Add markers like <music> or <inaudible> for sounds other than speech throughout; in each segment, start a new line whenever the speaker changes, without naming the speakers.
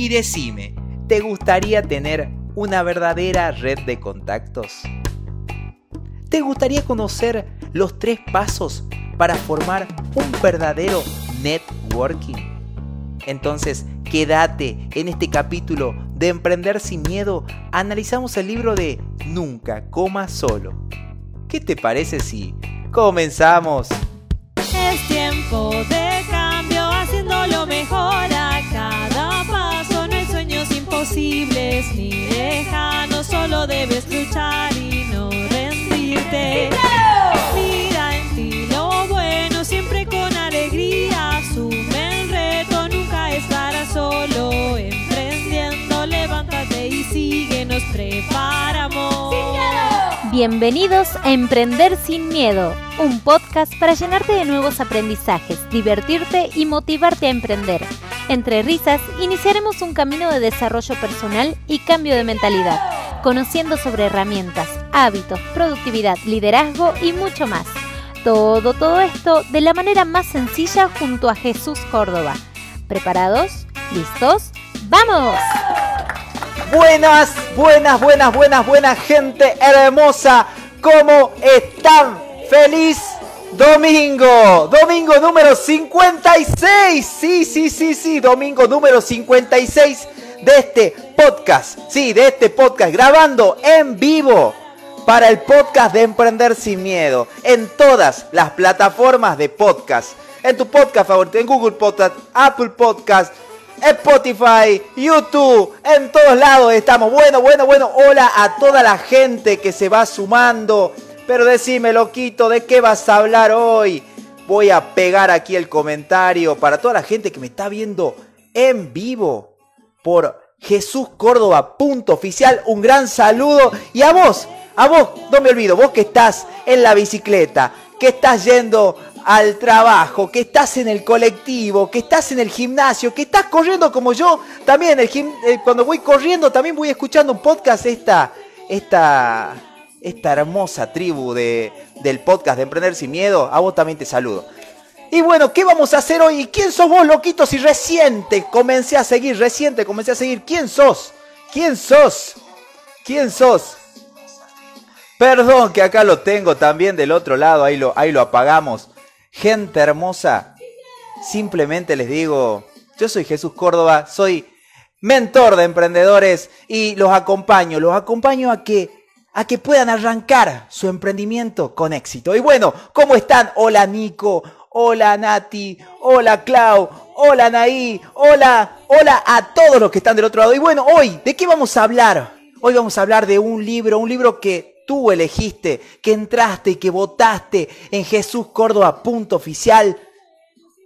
Y decime, ¿te gustaría tener una verdadera red de contactos? ¿Te gustaría conocer los tres pasos para formar un verdadero networking? Entonces, quédate en este capítulo de Emprender sin Miedo. Analizamos el libro de Nunca coma solo. ¿Qué te parece si comenzamos?
Es tiempo de imposibles ni lejanos, solo debes luchar y no rendirte. Mira en ti lo bueno, siempre con alegría. Asume el reto, nunca estarás solo. Emprendiendo, levántate y sigue, nos preparamos.
Bienvenidos a Emprender sin Miedo, un podcast para llenarte de nuevos aprendizajes, divertirte y motivarte a emprender. Entre risas, iniciaremos un camino de desarrollo personal y cambio de mentalidad, conociendo sobre herramientas, hábitos, productividad, liderazgo y mucho más. Todo, todo esto de la manera más sencilla junto a Jesús Córdoba. ¿Preparados? ¿Listos? ¡Vamos!
Buenas, buenas, buenas, buenas, buenas gente hermosa. ¿Cómo están? Feliz domingo. Domingo número 56. Sí, sí, sí, sí. Domingo número 56 de este podcast. Sí, de este podcast. Grabando en vivo para el podcast de Emprender sin Miedo. En todas las plataformas de podcast. En tu podcast favorito. En Google Podcast, Apple Podcast. Spotify, YouTube, en todos lados estamos. Bueno, bueno, bueno, hola a toda la gente que se va sumando. Pero decime, loquito, ¿de qué vas a hablar hoy? Voy a pegar aquí el comentario para toda la gente que me está viendo en vivo por Jesús punto oficial. Un gran saludo. Y a vos, a vos, no me olvido, vos que estás en la bicicleta, que estás yendo al trabajo, que estás en el colectivo, que estás en el gimnasio, que estás corriendo como yo, también el gim eh, cuando voy corriendo también voy escuchando un podcast, esta, esta, esta hermosa tribu de, del podcast de Emprender Sin Miedo, a vos también te saludo. Y bueno, ¿qué vamos a hacer hoy? ¿Quién sos vos, loquito? Si reciente comencé a seguir, reciente comencé a seguir. ¿Quién sos? ¿Quién sos? ¿Quién sos? Perdón que acá lo tengo también del otro lado, ahí lo, ahí lo apagamos. Gente hermosa, simplemente les digo, yo soy Jesús Córdoba, soy mentor de emprendedores y los acompaño, los acompaño a que a que puedan arrancar su emprendimiento con éxito. Y bueno, ¿cómo están? Hola Nico, hola Nati, hola Clau, hola Naí, hola, hola a todos los que están del otro lado. Y bueno, hoy, ¿de qué vamos a hablar? Hoy vamos a hablar de un libro, un libro que tú elegiste, que entraste y que votaste en Jesús Córdoba, punto oficial.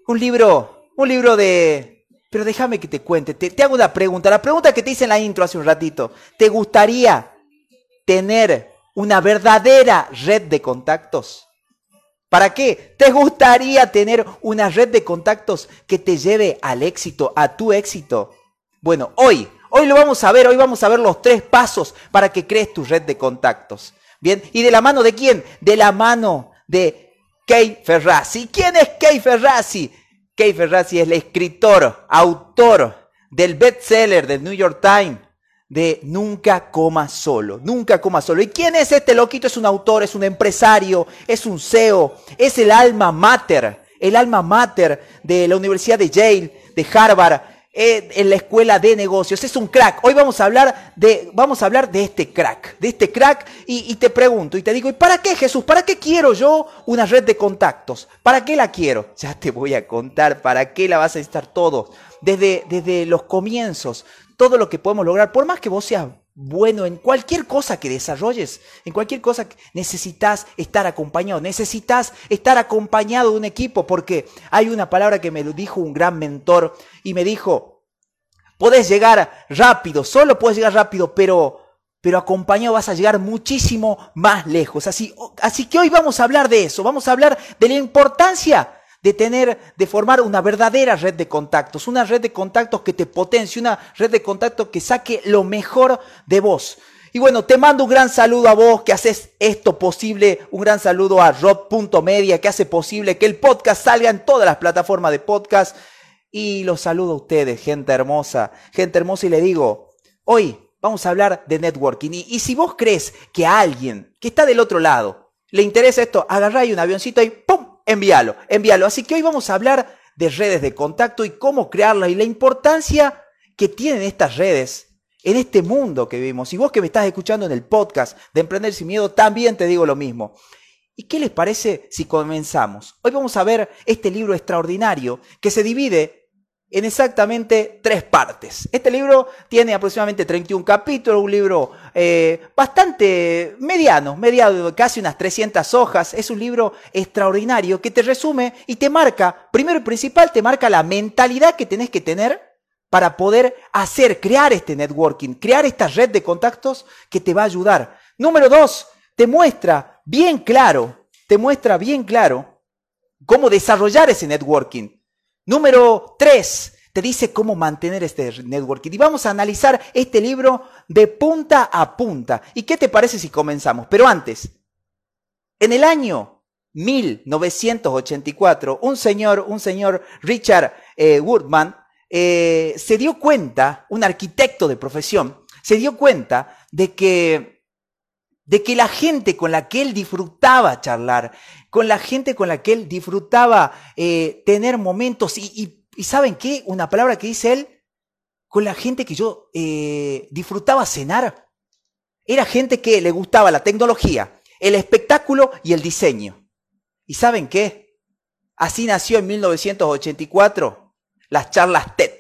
Un libro, un libro de... Pero déjame que te cuente, te, te, hago una pregunta, la pregunta que te hice en la intro hace un ratito. ¿Te gustaría tener una verdadera red de contactos? ¿Para qué? ¿Te gustaría tener una red de contactos que te lleve al éxito, a tu éxito? Bueno, hoy Hoy lo vamos a ver, hoy vamos a ver los tres pasos para que crees tu red de contactos. Bien, ¿y de la mano de quién? De la mano de Kay Ferrazzi. ¿Quién es Kay Ferrazzi? Kay Ferrazzi es el escritor, autor del bestseller del New York Times de Nunca coma solo, nunca coma solo. ¿Y quién es este loquito? Es un autor, es un empresario, es un CEO, es el alma mater, el alma mater de la Universidad de Yale, de Harvard, en la escuela de negocios. Es un crack. Hoy vamos a hablar de, vamos a hablar de este crack, de este crack. Y, y, te pregunto y te digo, ¿y para qué Jesús? ¿Para qué quiero yo una red de contactos? ¿Para qué la quiero? Ya te voy a contar para qué la vas a necesitar todo. Desde, desde los comienzos, todo lo que podemos lograr, por más que vos seas bueno en cualquier cosa que desarrolles, en cualquier cosa que necesitas estar acompañado, necesitas estar acompañado de un equipo, porque hay una palabra que me dijo un gran mentor y me dijo, podés llegar rápido, solo puedes llegar rápido, pero, pero acompañado vas a llegar muchísimo más lejos. Así, así que hoy vamos a hablar de eso, vamos a hablar de la importancia de tener, de formar una verdadera red de contactos, una red de contactos que te potencie, una red de contactos que saque lo mejor de vos. Y bueno, te mando un gran saludo a vos que haces esto posible, un gran saludo a Rob.media que hace posible que el podcast salga en todas las plataformas de podcast. Y los saludo a ustedes, gente hermosa, gente hermosa, y le digo, hoy vamos a hablar de networking. Y, si vos crees que a alguien que está del otro lado le interesa esto, agarrá un avioncito y ¡pum! Envíalo, envíalo. Así que hoy vamos a hablar de redes de contacto y cómo crearlas y la importancia que tienen estas redes en este mundo que vivimos. Y vos que me estás escuchando en el podcast de Emprender sin Miedo, también te digo lo mismo. ¿Y qué les parece si comenzamos? Hoy vamos a ver este libro extraordinario que se divide en exactamente tres partes. Este libro tiene aproximadamente 31 capítulos, un libro eh, bastante mediano, mediado, casi unas 300 hojas. Es un libro extraordinario que te resume y te marca, primero y principal, te marca la mentalidad que tenés que tener para poder hacer, crear este networking, crear esta red de contactos que te va a ayudar. Número dos, te muestra bien claro, te muestra bien claro cómo desarrollar ese networking. Número tres, te dice cómo mantener este networking. Y vamos a analizar este libro de punta a punta. ¿Y qué te parece si comenzamos? Pero antes, en el año 1984, un señor, un señor Richard eh, Woodman, eh, se dio cuenta, un arquitecto de profesión, se dio cuenta de que, de que la gente con la que él disfrutaba charlar, con la gente con la que él disfrutaba eh, tener momentos. Y, ¿saben qué? Una palabra que dice él, con la gente que yo eh, disfrutaba cenar. Era gente que le gustaba la tecnología, el espectáculo y el diseño. ¿Y saben qué? Así nació en 1984 las charlas TED.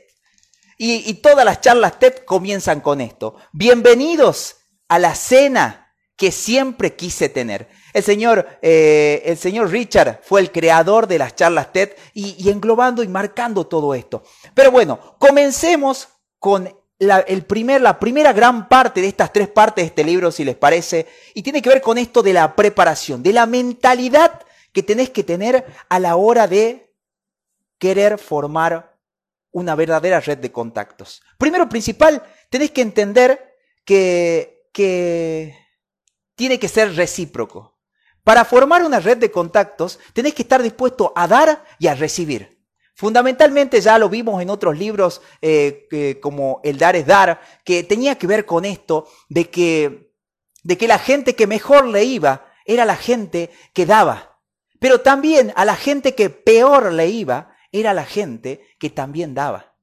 Y, y, todas las charlas TED comienzan con esto. Bienvenidos a la cena que siempre quise tener. El señor, eh, el señor Richard fue el creador de las charlas TED y, englobando y marcando todo esto. Pero bueno, comencemos con la, el la primera gran parte de estas tres partes de este libro, si les parece, y tiene que ver con esto de la preparación, de la mentalidad que tenés que tener a la hora de querer formar una verdadera red de contactos. Primero principal, tenés que entender que, que tiene que ser recíproco. Para formar una red de contactos, tenés que estar dispuesto a dar y a recibir. Fundamentalmente ya lo vimos en otros libros eh, como El dar es dar, que tenía que ver con esto de que, de que la gente que mejor le iba era la gente que daba. Pero también a la gente que peor le iba era la gente que también daba.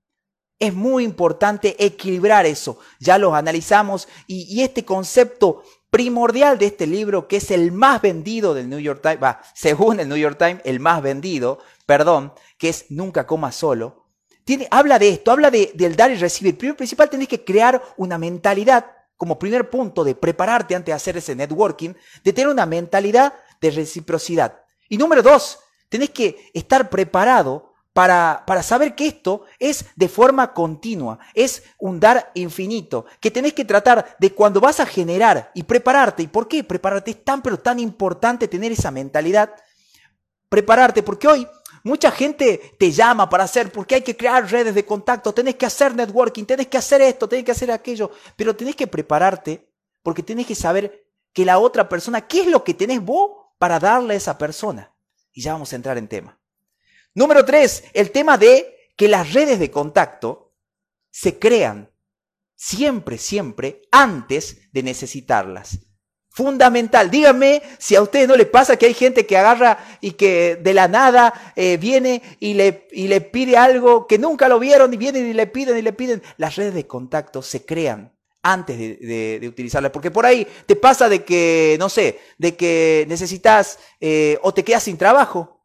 Es muy importante equilibrar eso. Ya los analizamos y, y este concepto primordial de este libro, que es el más vendido del New York Times, va, según el New York Times, el más vendido, perdón, que es Nunca coma solo, tiene, habla de esto, habla de, del dar y recibir. Primero principal, tenés que crear una mentalidad, como primer punto de prepararte antes de hacer ese networking, de tener una mentalidad de reciprocidad. Y número dos, tenés que estar preparado para, para, saber que esto es de forma continua, es un dar infinito, que tenés que tratar de cuando vas a generar y prepararte. ¿Y por qué prepararte? Es tan pero tan importante tener esa mentalidad. Prepararte, porque hoy mucha gente te llama para hacer, porque hay que crear redes de contacto, tenés que hacer networking, tenés que hacer esto, tenés que hacer aquello, pero tenés que prepararte porque tenés que saber que la otra persona, ¿qué es lo que tenés vos para darle a esa persona? Y ya vamos a entrar en tema. Número tres, el tema de que las redes de contacto se crean siempre, siempre antes de necesitarlas. Fundamental. Díganme si a ustedes no les pasa que hay gente que agarra y que de la nada eh, viene y le, y le pide algo que nunca lo vieron y vienen y le piden y le piden. Las redes de contacto se crean antes de, utilizarlas. Porque por ahí te pasa de que, no sé, de que necesitas eh, o te quedas sin trabajo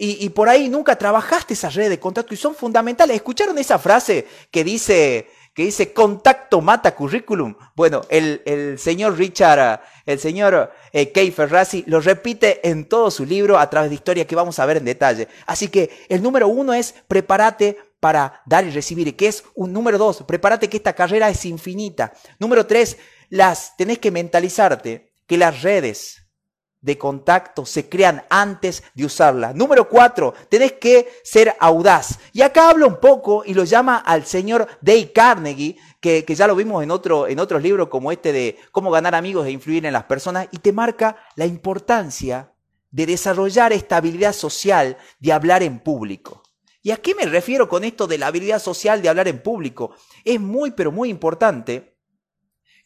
y, por ahí nunca trabajaste esa red de contacto y son fundamentales. ¿Escucharon esa frase que dice, que dice contacto mata currículum? Bueno, el, señor Richard, el señor eh, Kay Ferrazzi lo repite en todo su libro a través de historias que vamos a ver en detalle. Así que el número uno es prepárate para dar y recibir, que es un número dos, prepárate que esta carrera es infinita. Número tres, las tenés que mentalizarte que las redes de contacto se crean antes de usarla. Número cuatro, tenés que ser audaz. Y acá hablo un poco y lo llama al señor Dale Carnegie, que, que, ya lo vimos en, otro, en otros libros como este de cómo ganar amigos e influir en las personas, y te marca la importancia de desarrollar esta habilidad social de hablar en público. ¿Y a qué me refiero con esto de la habilidad social de hablar en público? Es muy, pero muy importante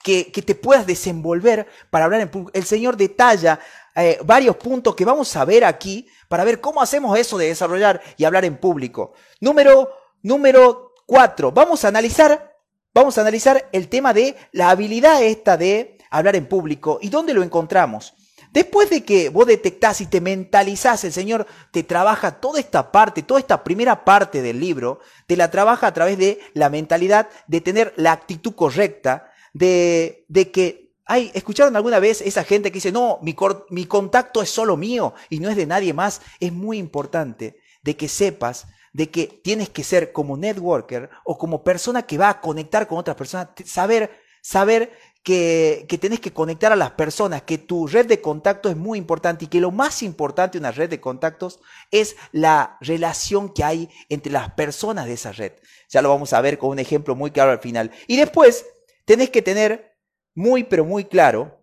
que, te puedas desenvolver para hablar en público. El Señor detalla eh, varios puntos que vamos a ver aquí para ver cómo hacemos eso de desarrollar y hablar en público. Número, número cuatro, vamos a analizar, vamos a analizar el tema de la habilidad esta de hablar en público y dónde lo encontramos. Después de que vos detectás y te mentalizás, el Señor te trabaja toda esta parte, toda esta primera parte del libro, te la trabaja a través de la mentalidad de tener la actitud correcta, de, de que hay, ¿escucharon alguna vez esa gente que dice, no, mi, mi contacto es solo mío y no es de nadie más? Es muy importante de que sepas de que tienes que ser como networker o como persona que va a conectar con otras personas, saber, saber que, que tenés que conectar a las personas, que tu red de contactos es muy importante y que lo más importante de una red de contactos es la relación que hay entre las personas de esa red. Ya lo vamos a ver con un ejemplo muy claro al final. Y después tenés que tener muy, pero muy claro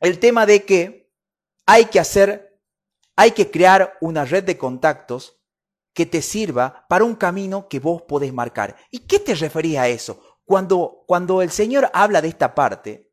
el tema de que hay que hacer, hay que crear una red de contactos que te sirva para un camino que vos podés marcar. ¿Y qué te referís a eso? Cuando, cuando el Señor habla de esta parte,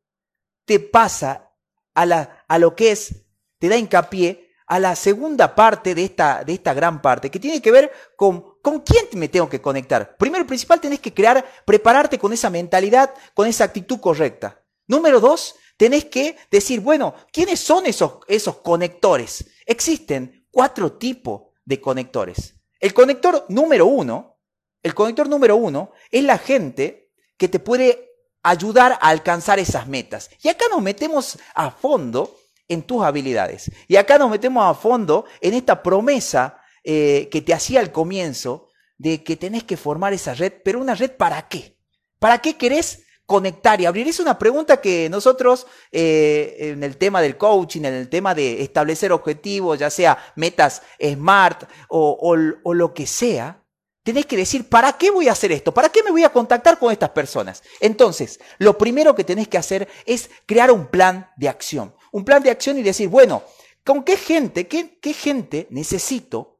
te pasa a, la, a lo que es, te da hincapié a la segunda parte de esta, de esta gran parte, que tiene que ver con con quién me tengo que conectar. Primero y principal, tenés que crear, prepararte con esa mentalidad, con esa actitud correcta. Número dos, tenés que decir, bueno, ¿quiénes son esos, esos conectores? Existen cuatro tipos de conectores. El conector número uno, el conector número uno es la gente que te puede ayudar a alcanzar esas metas. Y acá nos metemos a fondo en tus habilidades. Y acá nos metemos a fondo en esta promesa eh, que te hacía al comienzo de que tenés que formar esa red, pero una red para qué? ¿Para qué querés conectar y abrir? Es una pregunta que nosotros eh, en el tema del coaching, en el tema de establecer objetivos, ya sea metas smart o lo que sea, tenés que decir, ¿para qué voy a hacer esto? ¿Para qué me voy a contactar con estas personas? Entonces, lo primero que tenés que hacer es crear un plan de acción. Un plan de acción y decir, bueno, ¿con qué gente, qué, qué gente necesito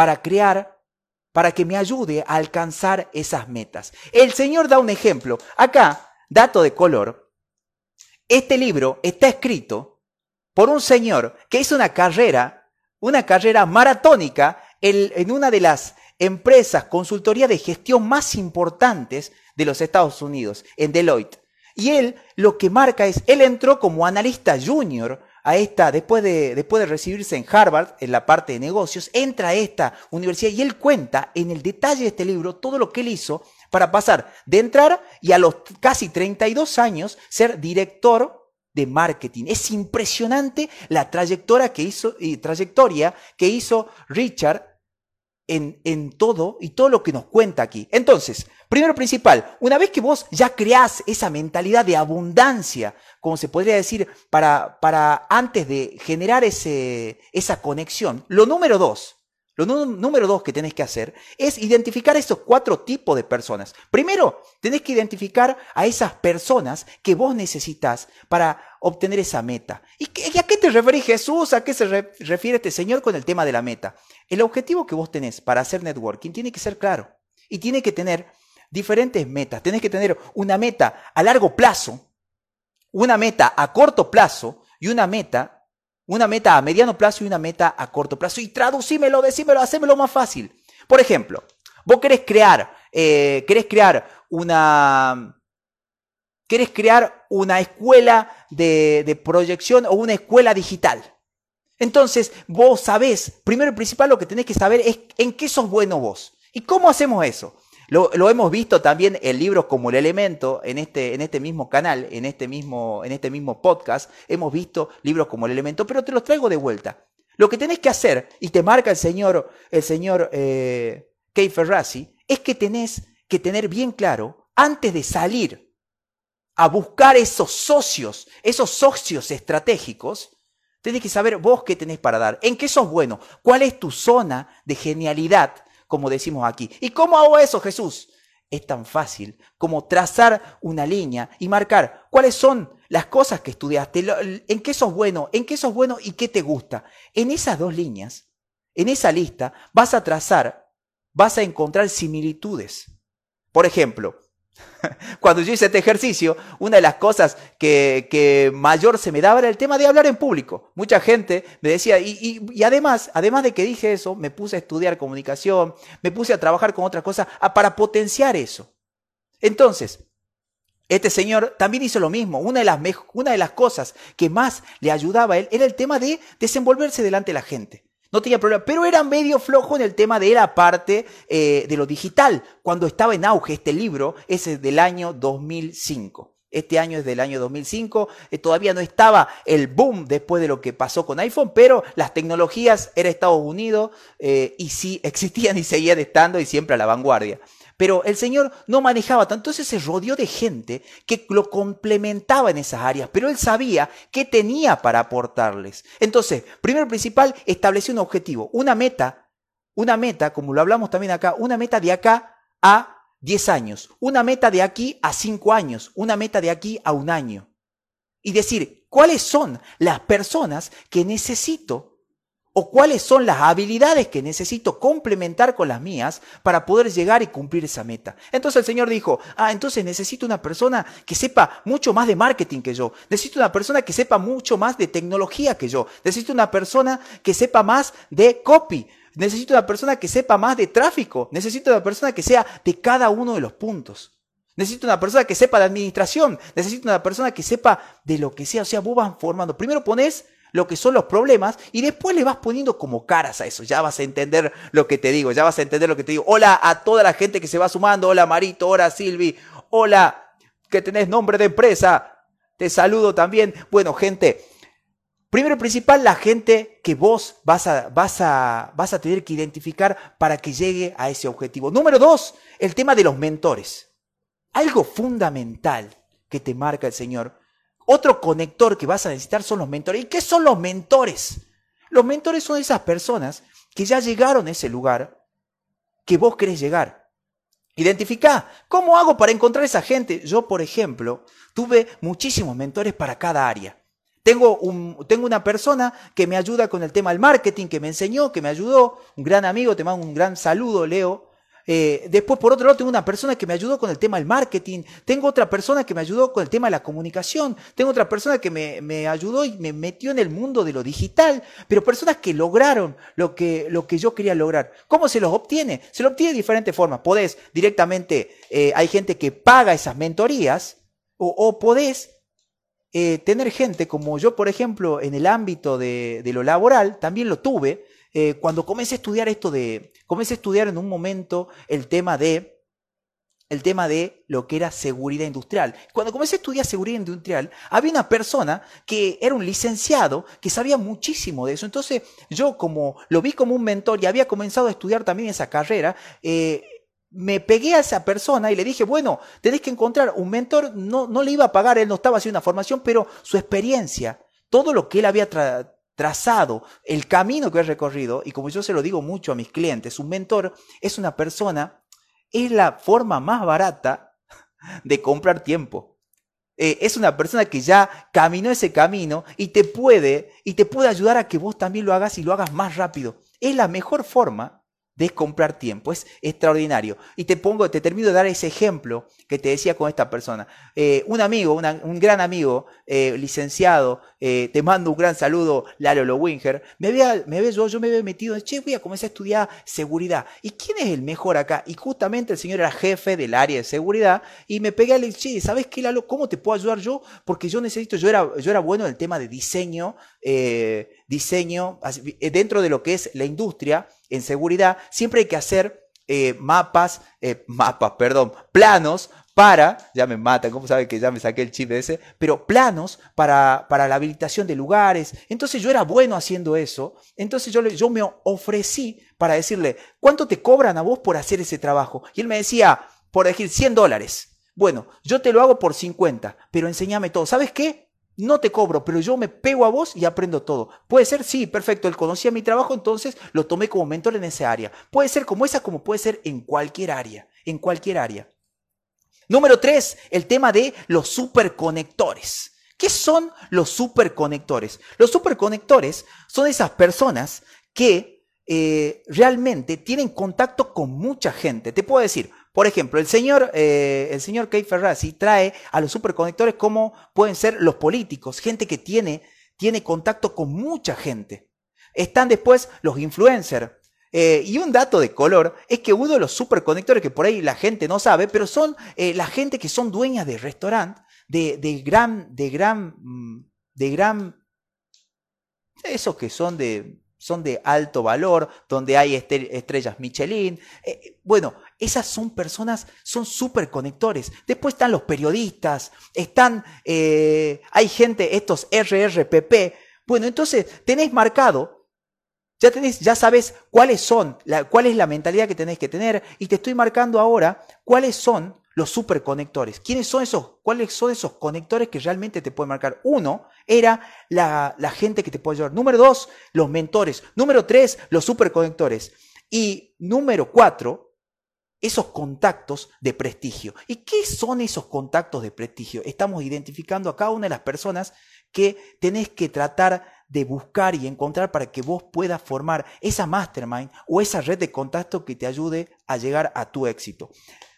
para crear, para que me ayude a alcanzar esas metas? El Señor da un ejemplo. Acá, dato de color, este libro está escrito por un señor que hizo una carrera, una carrera maratónica en una de las empresas, consultoría de gestión más importantes de los Estados Unidos, en Deloitte. Y él lo que marca es, él entró como analista junior a esta, después de, después de recibirse en Harvard, en la parte de negocios, entra a esta universidad y él cuenta en el detalle de este libro todo lo que él hizo para pasar de entrar y a los casi 32 años ser director de marketing. Es impresionante la trayectoria que hizo, y trayectoria que hizo Richard en, todo y todo lo que nos cuenta aquí. Entonces, primero principal, una vez que vos ya creás esa mentalidad de abundancia, como se podría decir, para, para antes de generar ese, esa conexión, lo número dos, lo número dos que tenés que hacer es identificar esos cuatro tipos de personas. Primero, tenés que identificar a esas personas que vos necesitas para obtener esa meta. ¿Y, a qué te referís Jesús? ¿A qué se refiere este Señor con el tema de la meta? El objetivo que vos tenés para hacer networking tiene que ser claro y tiene que tener diferentes metas. Tenés que tener una meta a largo plazo, una meta a corto plazo y una meta una meta a mediano plazo y una meta a corto plazo. Y traducímelo, decímelo, hacémelo más fácil. Por ejemplo, vos querés crear, eh, querés crear una, querés crear una escuela de, de proyección o una escuela digital. Entonces, vos sabés, primero y principal lo que tenés que saber es en qué sos bueno vos. ¿Y cómo hacemos eso? Lo, hemos visto también en libros como El Elemento, en este, en este mismo canal, en este mismo, en este mismo podcast, hemos visto libros como El Elemento, pero te los traigo de vuelta. Lo que tenés que hacer, y te marca el señor, el señor eh, Ferrazzi, es que tenés que tener bien claro, antes de salir a buscar esos socios, esos socios estratégicos, tenés que saber vos qué tenés para dar, en qué sos bueno, cuál es tu zona de genialidad como decimos aquí. ¿Y cómo hago eso, Jesús? Es tan fácil como trazar una línea y marcar cuáles son las cosas que estudiaste, en qué sos bueno, en qué sos bueno y qué te gusta. En esas dos líneas, en esa lista, vas a trazar vas a encontrar similitudes. Por ejemplo, <laughs> cuando yo hice este ejercicio, una de las cosas que, mayor se me daba era el tema de hablar en público. Mucha gente me decía, y, y, además, además de que dije eso, me puse a estudiar comunicación, me puse a trabajar con otras cosas para potenciar eso. Entonces, este señor también hizo lo mismo. Una de, las una de las cosas que más le ayudaba a él era el tema de desenvolverse delante de la gente. No tenía problema, pero era medio flojo en el tema de la parte eh, de lo digital. Cuando estaba en auge este libro, ese es del año 2005. Este año es del año 2005, eh, todavía no estaba el boom después de lo que pasó con iPhone, pero las tecnologías era Estados Unidos eh, y sí existían y seguían estando y siempre a la vanguardia. Pero el Señor no manejaba tanto, entonces se rodeó de gente que lo complementaba en esas áreas, pero él sabía qué tenía para aportarles. Entonces, primero principal, estableció un objetivo, una meta, una meta, como lo hablamos también acá, una meta de acá a 10 años, una meta de aquí a 5 años, una meta de aquí a un año. Y decir, ¿cuáles son las personas que necesito o cuáles son las habilidades que necesito complementar con las mías para poder llegar y cumplir esa meta. Entonces el Señor dijo, ah, entonces necesito una persona que sepa mucho más de marketing que yo, necesito una persona que sepa mucho más de tecnología que yo, necesito una persona que sepa más de copy, necesito una persona que sepa más de tráfico, necesito una persona que sea de cada uno de los puntos. Necesito una persona que sepa de administración, necesito una persona que sepa de lo que sea, o sea, vos vas formando. Primero pones lo que son los problemas y después le vas poniendo como caras a eso. Ya vas a entender lo que te digo, ya vas a entender lo que te digo. Hola a toda la gente que se va sumando. Hola Marito, hola Silvi, hola que tenés nombre de empresa. Te saludo también. Bueno, gente, primero y principal, la gente que vos vas a, vas a, vas a tener que identificar para que llegue a ese objetivo. Número dos, el tema de los mentores. Algo fundamental que te marca el Señor otro conector que vas a necesitar son los mentores. ¿Y qué son los mentores? Los mentores son esas personas que ya llegaron a ese lugar que vos querés llegar. Identifica, ¿cómo hago para encontrar esa gente? Yo, por ejemplo, tuve muchísimos mentores para cada área. Tengo, un, tengo una persona que me ayuda con el tema del marketing, que me enseñó, que me ayudó, un gran amigo, te mando un gran saludo, Leo, eh, después, por otro lado, tengo una persona que me ayudó con el tema del marketing. Tengo otra persona que me ayudó con el tema de la comunicación. Tengo otra persona que me, ayudó y me metió en el mundo de lo digital. Pero personas que lograron lo que, lo que yo quería lograr. ¿Cómo se los obtiene? Se lo obtiene de diferentes formas. Podés directamente, eh, hay gente que paga esas mentorías. O, podés eh, tener gente como yo, por ejemplo, en el ámbito de, de lo laboral, también lo tuve eh, cuando comencé a estudiar esto de, comencé a estudiar en un momento el tema de, el tema de lo que era seguridad industrial. Cuando comencé a estudiar seguridad industrial, había una persona que era un licenciado que sabía muchísimo de eso. Entonces yo como lo vi como un mentor y había comenzado a estudiar también esa carrera, eh, me pegué a esa persona y le dije, bueno, tenés que encontrar un mentor, no, no le iba a pagar, él no estaba haciendo una formación, pero su experiencia, todo lo que él había trazado, el camino que he recorrido, y como yo se lo digo mucho a mis clientes, un mentor es una persona, es la forma más barata de comprar tiempo. Eh, es una persona que ya caminó ese camino y te puede y te puede ayudar a que vos también lo hagas y lo hagas más rápido. Es la mejor forma de comprar tiempo. Es extraordinario. Y te pongo, te termino de dar ese ejemplo que te decía con esta persona. Eh, un amigo, un gran amigo, eh, licenciado, eh, te mando un gran saludo, Lalo Lowinger, me había, me había, yo, yo me había metido, che, voy a comenzar a estudiar seguridad. ¿Y quién es el mejor acá? Y justamente el señor era jefe del área de seguridad y me pegué al che, ¿sabes qué, Lalo? ¿Cómo te puedo ayudar yo? Porque yo necesito, yo era, yo era bueno en el tema de diseño, diseño, dentro de lo que es la industria, en seguridad, siempre hay que hacer eh, mapas, eh, mapas, perdón, planos para, ya me matan, ¿cómo saben que ya me saqué el chip de ese? Pero planos para, para la habilitación de lugares. Entonces yo era bueno haciendo eso. Entonces yo, yo me ofrecí para decirle, ¿cuánto te cobran a vos por hacer ese trabajo? Y él me decía, por decir, 100 dólares. Bueno, yo te lo hago por 50, pero enséñame todo. ¿Sabes qué? No te cobro, pero yo me pego a vos y aprendo todo. Puede ser, sí, perfecto, él conocía mi trabajo, entonces lo tomé como mentor en esa área. Puede ser como esa, como puede ser en cualquier área, en cualquier área. Número tres, el tema de los superconectores. ¿Qué son los superconectores? Los superconectores son esas personas que eh, realmente tienen contacto con mucha gente. Te puedo decir, por ejemplo, el señor, eh, el señor Kay Ferrazzi trae a los superconectores como pueden ser los políticos, gente que tiene, tiene contacto con mucha gente. Están después los influencers. Eh, y un dato de color es que uno de los superconectores que por ahí la gente no sabe, pero son la gente que son dueñas de restaurante, de, de gran, de gran, mm, de gran, esos que son de son de alto valor, donde hay estrellas Michelin. Eh, bueno, esas son personas, son súper conectores. Después están los periodistas, están, eh, hay gente, estos RRPP. Bueno, entonces tenéis marcado, ya, tenés, ya sabes cuáles son, cuál es la mentalidad que tenéis que tener y te estoy marcando ahora cuáles son los superconectores. ¿Quiénes son esos? ¿Cuáles son esos conectores que realmente te pueden marcar? Uno era la, gente que te puede ayudar. Número dos, los mentores. Número tres, los superconectores. Y número cuatro, esos contactos de prestigio. ¿Y qué son esos contactos de prestigio? Estamos identificando a cada una de las personas que tenés que tratar de buscar y encontrar para que vos puedas formar esa mastermind o esa red de contacto que te ayude a llegar a tu éxito.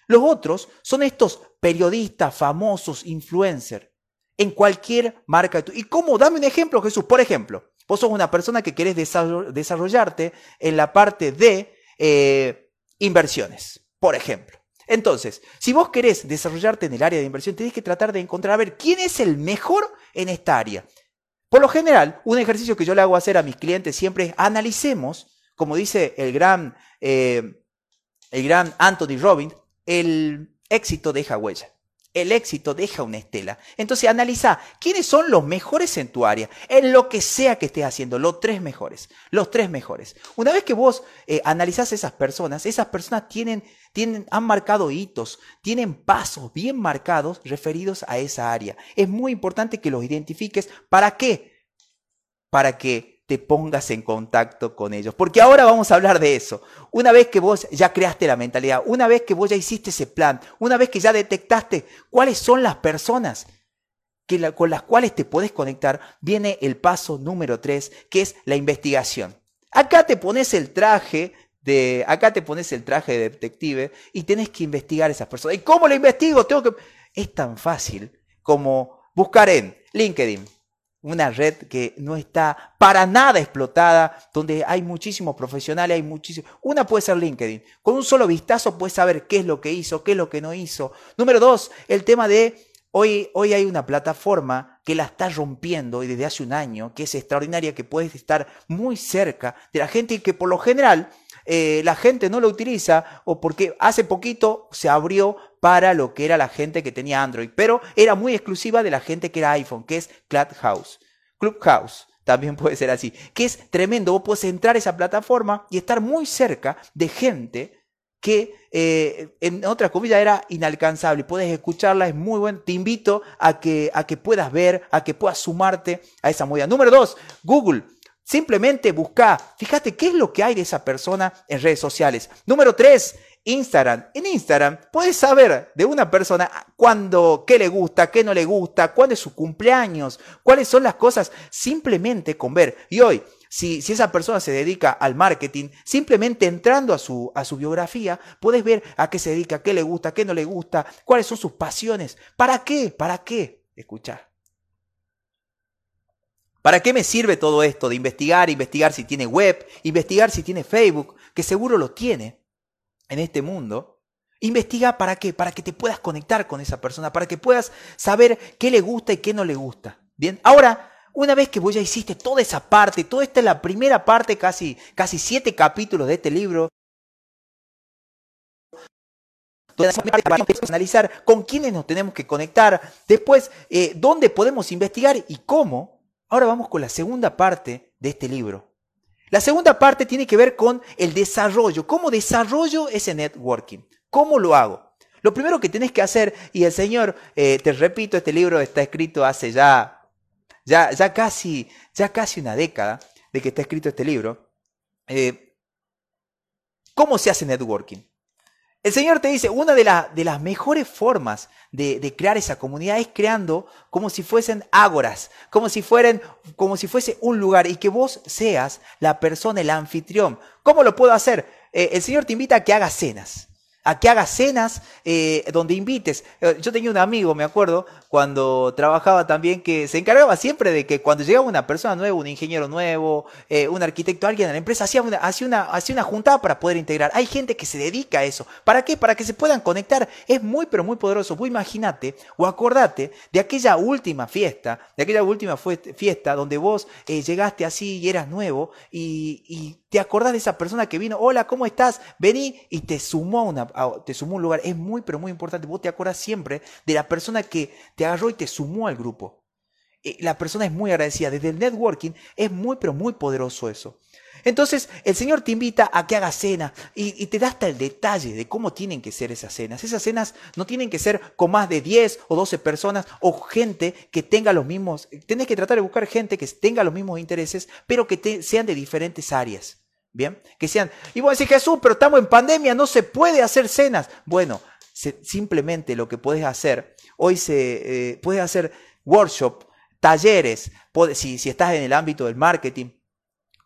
Los otros son estos periodistas famosos, influencers, en cualquier marca. ¿Y cómo? Dame un ejemplo, Jesús. Por ejemplo, vos sos una persona que querés desarrollarte en la parte de eh, inversiones, por ejemplo. Entonces, si vos querés desarrollarte en el área de inversión, tenés que tratar de encontrar a ver quién es el mejor en esta área. Por lo general, un ejercicio que yo le hago hacer a mis clientes siempre es analicemos, como dice el gran, eh, el gran Anthony Robbins, el éxito deja huella. El éxito deja una estela. Entonces analiza quiénes son los mejores en tu área, en lo que sea que estés haciendo, los tres mejores, los tres mejores. Una vez que vos eh, analizás esas personas, esas personas tienen, tienen, han marcado hitos, tienen pasos bien marcados referidos a esa área. Es muy importante que los identifiques. ¿Para qué? Para que te pongas en contacto con ellos. Porque ahora vamos a hablar de eso. Una vez que vos ya creaste la mentalidad, una vez que vos ya hiciste ese plan, una vez que ya detectaste cuáles son las personas que con las cuales te puedes conectar, viene el paso número tres, que es la investigación. Acá te pones el traje de, acá te pones el traje de detective y tenés que investigar a esas personas. ¿Y cómo lo investigo? Tengo que, es tan fácil como buscar en LinkedIn, una red que no está para nada explotada, donde hay muchísimos profesionales, hay muchísimos. Una puede ser LinkedIn. Con un solo vistazo puedes saber qué es lo que hizo, qué es lo que no hizo. Número dos, el tema de hoy, hoy hay una plataforma que la está rompiendo y desde hace un año, que es extraordinaria, que puedes estar muy cerca de la gente y que por lo general eh, la gente no lo utiliza o porque hace poquito se abrió para lo que era la gente que tenía Android, pero era muy exclusiva de la gente que era iPhone, que es Clubhouse. Clubhouse también <laughs> puede ser así, que es tremendo. Vos puedes entrar a esa plataforma y estar muy cerca de gente que eh, en otras comillas era inalcanzable. Puedes escucharla, es muy bueno. Te invito a que, a que puedas ver, a que puedas sumarte a esa movida. Número dos, Google. Simplemente busca, fíjate qué es lo que hay de esa persona en redes sociales. Número tres, Instagram. En Instagram puedes saber de una persona cuándo, qué le gusta, qué no le gusta, cuándo es su cumpleaños, cuáles son las cosas, simplemente con ver. Y hoy, si, si, esa persona se dedica al marketing, simplemente entrando a su, a su biografía, puedes ver a qué se dedica, qué le gusta, qué no le gusta, cuáles son sus pasiones. ¿Para qué? ¿Para qué? Escuchar. ¿Para qué me sirve todo esto de investigar, investigar si tiene web, investigar si tiene Facebook, que seguro lo tiene en este mundo? Investiga para qué, para que te puedas conectar con esa persona, para que puedas saber qué le gusta y qué no le gusta. Bien, ahora, una vez que vos ya hiciste toda esa parte, toda esta es la primera parte, casi, casi siete capítulos de este libro, analizar con quiénes nos tenemos que conectar, después eh, dónde podemos investigar y cómo, Ahora vamos con la segunda parte de este libro. La segunda parte tiene que ver con el desarrollo. ¿Cómo desarrollo ese networking? ¿Cómo lo hago? Lo primero que tenés que hacer, y el Señor, eh, te repito, este libro está escrito hace ya, ya, ya, casi, ya casi una década de que está escrito este libro. Eh, ¿Cómo se hace networking? El Señor te dice, una de, las mejores formas de, de, crear esa comunidad es creando como si fuesen ágoras, como si, fueran, como si fuese un lugar y que vos seas la persona, el anfitrión. ¿Cómo lo puedo hacer? Eh, el Señor te invita a que hagas cenas a que hagas cenas eh, donde invites. Eh, yo tenía un amigo, me acuerdo, cuando trabajaba también, que se encargaba siempre de que cuando llegaba una persona nueva, un ingeniero nuevo, eh, un arquitecto, alguien en la empresa, hacía una, hacía, una, hacía una juntada para poder integrar. Hay gente que se dedica a eso. ¿Para qué? Para que se puedan conectar. Es muy, pero muy poderoso. Vos imagínate o acordate de aquella última fiesta, de aquella última fiesta donde vos llegaste así y eras nuevo y, y te acordás de esa persona que vino, hola, ¿cómo estás? Vení y te sumó a una, te sumó un lugar. Es muy, pero muy importante. Vos te acordás siempre de la persona que te agarró y te sumó al grupo. La persona es muy agradecida. Desde el networking es muy, pero muy poderoso eso. Entonces, el Señor te invita a que hagas cena y, te da hasta el detalle de cómo tienen que ser esas cenas. Esas cenas no tienen que ser con más de 10 o 12 personas o gente que tenga los mismos. Tienes que tratar de buscar gente que tenga los mismos intereses, pero que sean de diferentes áreas. Bien, que sean. Y vos decís, Jesús, pero estamos en pandemia, no se puede hacer cenas. Bueno, simplemente lo que puedes hacer, hoy se eh, puedes hacer workshop, talleres, si, si estás en el ámbito del marketing,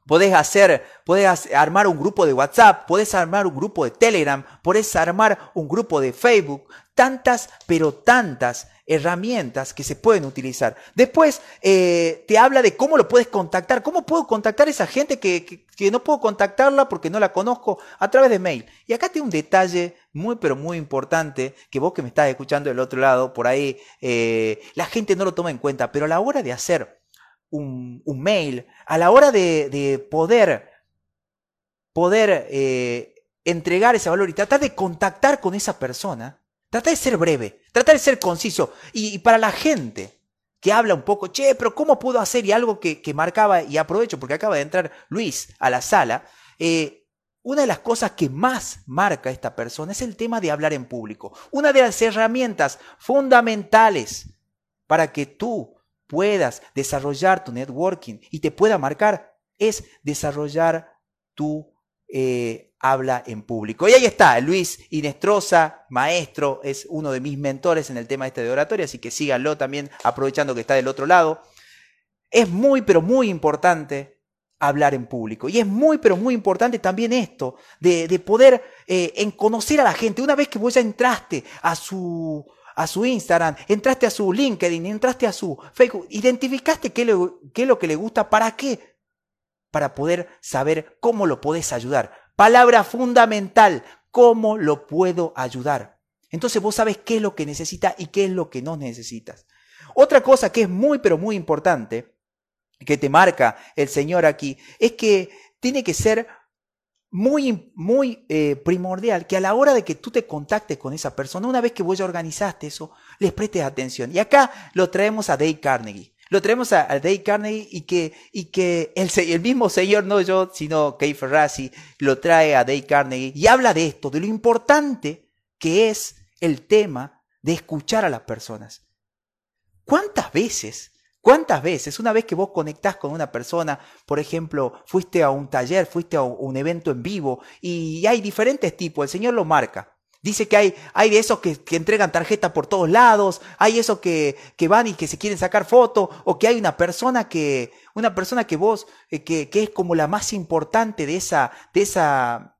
Podés hacer, podés armar un grupo de WhatsApp, podés armar un grupo de Telegram, podés armar un grupo de Facebook, tantas, pero tantas herramientas que se pueden utilizar. Después eh, te habla de cómo lo puedes contactar, cómo puedo contactar a esa gente que, no puedo contactarla porque no la conozco a través de mail. Y acá tiene un detalle muy pero muy importante que vos que me estás escuchando del otro lado, por ahí, eh, la gente no lo toma en cuenta, pero a la hora de hacer un, mail, a la hora de, poder, poder eh, entregar ese valor y tratar de contactar con esa persona, Trata de ser breve, trata de ser conciso. Y, para la gente que habla un poco, che, pero ¿cómo puedo hacer? Y algo que, marcaba, y aprovecho porque acaba de entrar Luis a la sala, eh, una de las cosas que más marca esta persona es el tema de hablar en público. Una de las herramientas fundamentales para que tú puedas desarrollar tu networking y te pueda marcar es desarrollar tu eh, habla en público. Y ahí está, Luis Inestrosa, maestro, es uno de mis mentores en el tema este de oratoria, así que síganlo también aprovechando que está del otro lado. Es muy, pero muy importante hablar en público. Y es muy, pero muy importante también esto, de, poder eh, en conocer a la gente. Una vez que vos ya entraste a su, a su Instagram, entraste a su LinkedIn, entraste a su Facebook, identificaste qué, qué es lo que le gusta, ¿para qué? Para poder saber cómo lo podés ayudar Palabra fundamental, ¿cómo lo puedo ayudar? Entonces vos sabes qué es lo que necesitas y qué es lo que no necesitas. Otra cosa que es muy, pero muy importante, que te marca el Señor aquí, es que tiene que ser muy, muy eh, primordial que a la hora de que tú te contactes con esa persona, una vez que vos ya organizaste eso, les prestes atención. Y acá lo traemos a Dave Carnegie. Lo traemos a, Dave Carnegie y que, y que el, el, mismo señor, no yo, sino Kay Ferrazzi, lo trae a Dave Carnegie y habla de esto, de lo importante que es el tema de escuchar a las personas. ¿Cuántas veces, cuántas veces, una vez que vos conectás con una persona, por ejemplo, fuiste a un taller, fuiste a un evento en vivo y hay diferentes tipos, el Señor lo marca. Dice que hay, hay de esos que, entregan tarjeta por todos lados, hay esos que, que, van y que se quieren sacar fotos, o que hay una persona que, una persona que vos, eh, que, que, es como la más importante de esa, de esa,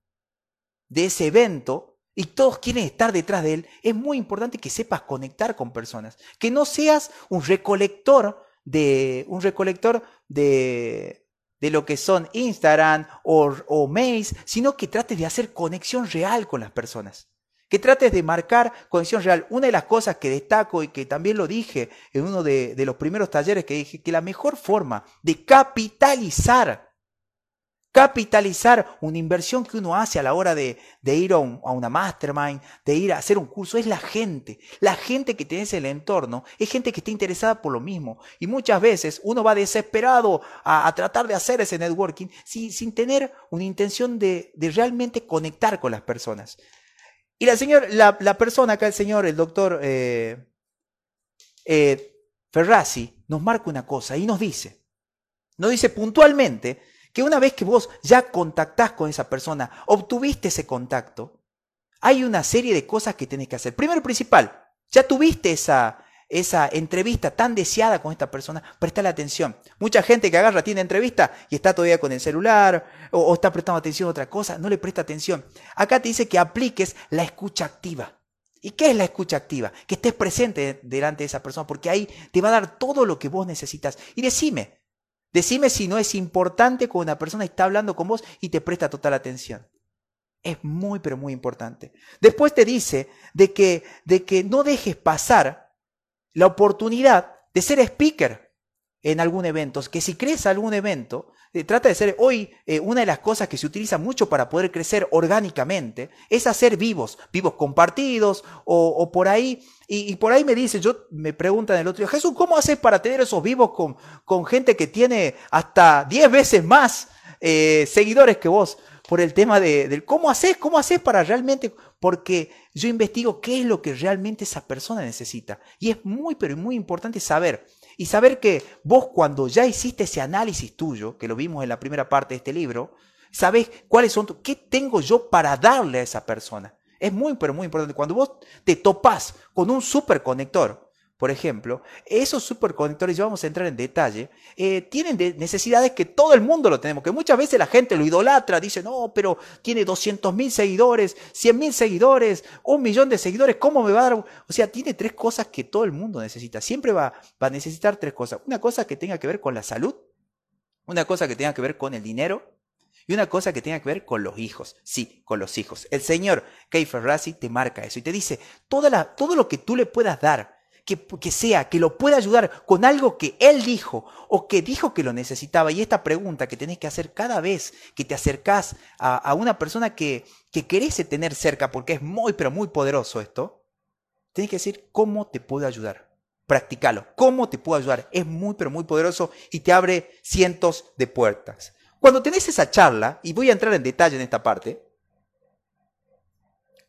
de ese evento, y todos quieren estar detrás de él, es muy importante que sepas conectar con personas, que no seas un recolector de, un recolector de, de lo que son Instagram o, o mails, sino que trates de hacer conexión real con las personas que trates de marcar conexión real. Una de las cosas que destaco y que también lo dije en uno de, los primeros talleres que dije, que la mejor forma de capitalizar, capitalizar una inversión que uno hace a la hora de, ir a, una mastermind, de ir a hacer un curso, es la gente. La gente que tienes en el entorno es gente que está interesada por lo mismo. Y muchas veces uno va desesperado a, tratar de hacer ese networking sin, tener una intención de realmente conectar con las personas. Y la, señor, la, persona acá, el señor, el doctor eh, eh, Ferrazzi, nos marca una cosa y nos dice, nos dice puntualmente que una vez que vos ya contactás con esa persona, obtuviste ese contacto, hay una serie de cosas que tenés que hacer. Primero principal, ya tuviste esa, esa entrevista tan deseada con esta persona, prestale atención. Mucha gente que agarra, tiene entrevista y está todavía con el celular o, está prestando atención a otra cosa, no le presta atención. Acá te dice que apliques la escucha activa. ¿Y qué es la escucha activa? Que estés presente delante de esa persona, porque ahí te va a dar todo lo que vos necesitas. Y decime, decime si no es importante cuando una persona está hablando con vos y te presta total atención. Es muy, pero muy importante. Después te dice de que, de que no dejes pasar la oportunidad de ser speaker en algún evento, que si crees algún evento, eh, trata de ser, hoy eh, una de las cosas que se utiliza mucho para poder crecer orgánicamente es hacer vivos, vivos compartidos o, por ahí, y, por ahí me dice, yo me preguntan el otro día, Jesús, ¿cómo haces para tener esos vivos con, con gente que tiene hasta 10 veces más eh, seguidores que vos? Por el tema de, de cómo haces, cómo haces para realmente, porque yo investigo qué es lo que realmente esa persona necesita. Y es muy, pero muy importante saber y saber que vos cuando ya hiciste ese análisis tuyo, que lo vimos en la primera parte de este libro, sabés cuáles son, qué tengo yo para darle a esa persona. Es muy, pero muy importante. Cuando vos te topás con un superconector, por ejemplo, esos superconectores, ya vamos a entrar en detalle, eh, tienen de necesidades que todo el mundo lo tenemos, que muchas veces la gente lo idolatra, dice, no, pero tiene 200 mil seguidores, 100 mil seguidores, un millón de seguidores, ¿cómo me va a dar? O sea, tiene tres cosas que todo el mundo necesita, siempre va, a necesitar tres cosas. Una cosa que tenga que ver con la salud, una cosa que tenga que ver con el dinero, y una cosa que tenga que ver con los hijos. Sí, con los hijos. El señor Kay Ferrazzi te marca eso y te dice, toda la, todo lo que tú le puedas dar, que, sea, que lo pueda ayudar con algo que él dijo o que dijo que lo necesitaba. Y esta pregunta que tenés que hacer cada vez que te acercás a, a una persona que, que querés tener cerca, porque es muy, pero muy poderoso esto, tenés que decir, ¿cómo te puedo ayudar? Practicalo. ¿Cómo te puedo ayudar? Es muy, pero muy poderoso y te abre cientos de puertas. Cuando tenés esa charla, y voy a entrar en detalle en esta parte,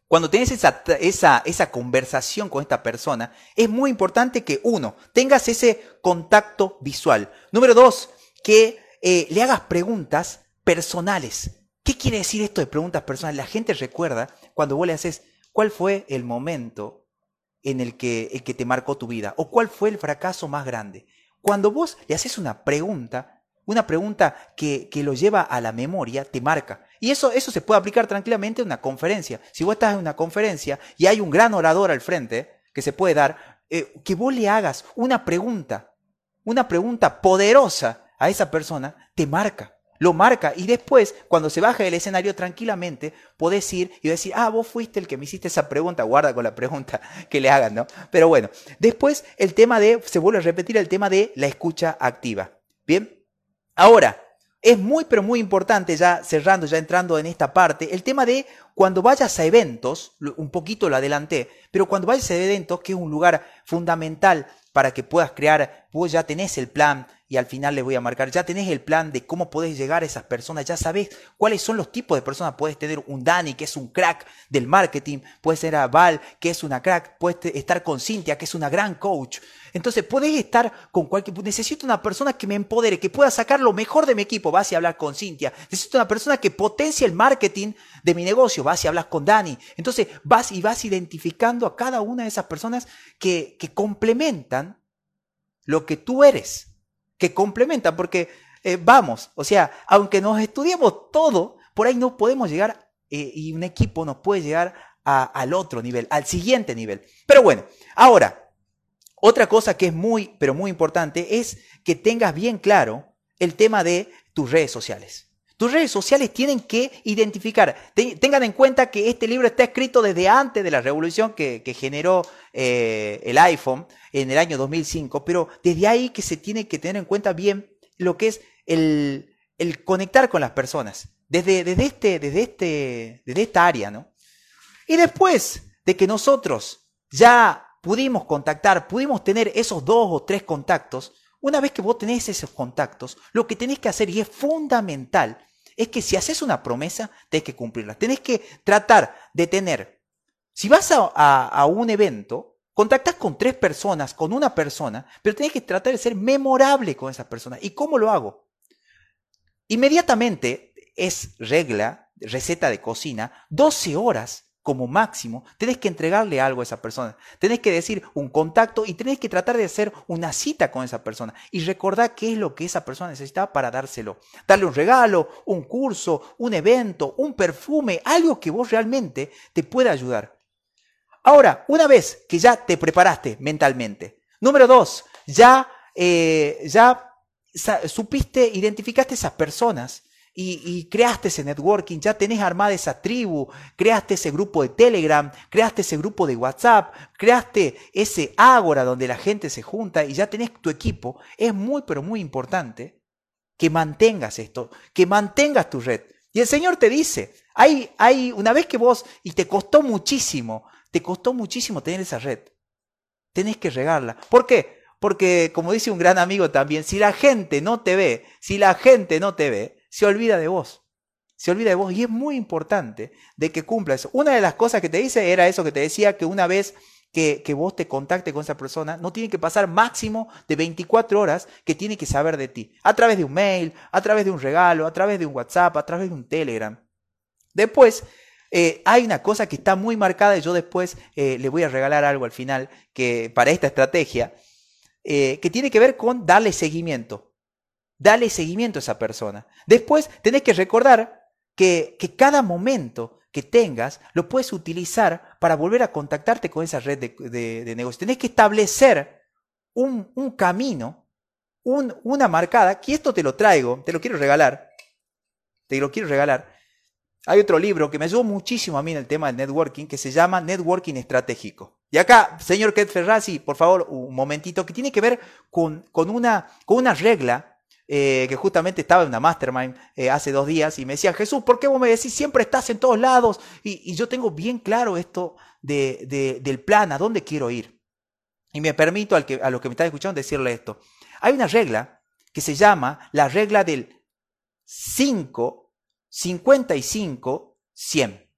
cuando tenés esa, esa, esa conversación con esta persona, es muy importante que uno, tengas ese contacto visual. Número dos, que eh, le hagas preguntas personales. ¿Qué quiere decir esto de preguntas personales? La gente recuerda cuando vos le haces, ¿cuál fue el momento en el que, el que te marcó tu vida? ¿O cuál fue el fracaso más grande? Cuando vos le haces una pregunta, una pregunta que, que, lo lleva a la memoria, te marca. Y eso, eso se puede aplicar tranquilamente en una conferencia. Si vos estás en una conferencia y hay un gran orador al frente que se puede dar, eh, que vos le hagas una pregunta, una pregunta poderosa a esa persona, te marca. Lo marca y después, cuando se baja del escenario tranquilamente, podés ir y decir, ah, vos fuiste el que me hiciste esa pregunta, guarda con la pregunta <laughs> que le hagan, ¿no? Pero bueno, después el tema de, se vuelve a repetir el tema de la escucha activa. Bien, Ahora, es muy, pero muy importante, ya cerrando, ya entrando en esta parte, el tema de cuando vayas a eventos, un poquito lo adelanté, pero cuando vayas a eventos, que es un lugar fundamental para que puedas crear, vos ya tenés el plan, y al final les voy a marcar, ya tenés el plan de cómo podés llegar a esas personas, ya sabés cuáles son los tipos de personas, puedes tener un Dani que es un crack del marketing, puedes ser a Val que es una crack, puedes estar con Cintia que es una gran coach. Entonces podés estar con cualquier, necesito una persona que me empodere, que pueda sacar lo mejor de mi equipo, vas y hablar con Cintia, necesito una persona que potencie el marketing de mi negocio, vas y hablas con Dani. Entonces vas y vas identificando a cada una de esas personas que, que complementan lo que tú eres que complementan, porque eh, vamos, o sea, aunque nos estudiemos todo, por ahí no podemos llegar eh, y un equipo nos puede llegar a, al otro nivel, al siguiente nivel. Pero bueno, ahora, otra cosa que es muy, pero muy importante es que tengas bien claro el tema de tus redes sociales. Tus redes sociales tienen que identificar, tengan en cuenta que este libro está escrito desde antes de la revolución que, generó eh, el iPhone en el año 2005, pero desde ahí que se tiene que tener en cuenta bien lo que es el, el conectar con las personas, desde, desde, este, desde, este, desde esta área, ¿no? Y después de que nosotros ya pudimos contactar, pudimos tener esos dos o tres contactos, una vez que vos tenés esos contactos, lo que tenés que hacer, y es fundamental, es que si haces una promesa, tenés que cumplirla. Tenés que tratar de tener, si vas a, a, un evento, contactas con tres personas, con una persona, pero tenés que tratar de ser memorable con esa persona. ¿Y cómo lo hago? Inmediatamente es regla, receta de cocina, 12 horas como máximo, tenés que entregarle algo a esa persona. Tenés que decir un contacto y tenés que tratar de hacer una cita con esa persona y recordar qué es lo que esa persona necesitaba para dárselo. Darle un regalo, un curso, un evento, un perfume, algo que vos realmente te pueda ayudar. Ahora, una vez que ya te preparaste mentalmente, número dos, ya, eh, ya supiste, identificaste esas personas y, creaste ese networking, ya tenés armada esa tribu, creaste ese grupo de Telegram, creaste ese grupo de WhatsApp, creaste ese ágora donde la gente se junta y ya tenés tu equipo, es muy pero muy importante que mantengas esto, que mantengas tu red. Y el Señor te dice, hay, hay una vez que vos, y te costó muchísimo, te costó muchísimo tener esa red, tenés que regarla. ¿Por qué? Porque, como dice un gran amigo también, si la gente no te ve, si la gente no te ve, se olvida de vos. Se olvida de vos y es muy importante de que cumpla eso. Una de las cosas que te dice era eso que te decía, que una vez que, vos te contacte con esa persona, no tiene que pasar máximo de 24 horas que tiene que saber de ti. A través de un mail, a través de un regalo, a través de un WhatsApp, a través de un Telegram. Después, eh, hay una cosa que está muy marcada y yo después eh, le voy a regalar algo al final que, para esta estrategia, eh, que tiene que ver con darle seguimiento. Dale seguimiento a esa persona. Después tenés que recordar que, cada momento que tengas lo puedes utilizar para volver a contactarte con esa red de, de, negocios. Tenés que establecer un, camino, una marcada, que esto te lo traigo, te lo quiero regalar, te lo quiero regalar. Hay otro libro que me ayudó muchísimo a mí en el tema del networking que se llama Networking Estratégico. Y acá, señor Ket Ferrazzi, por favor, un momentito, que tiene que ver con, con, una, con una regla eh, que justamente estaba en una mastermind eh, hace dos días y me decía, Jesús, ¿por qué vos me decís siempre estás en todos lados? Y, yo tengo bien claro esto de, del plan, a dónde quiero ir. Y me permito al que, a los que me están escuchando decirle esto. Hay una regla que se llama la regla del 5, 55, 100.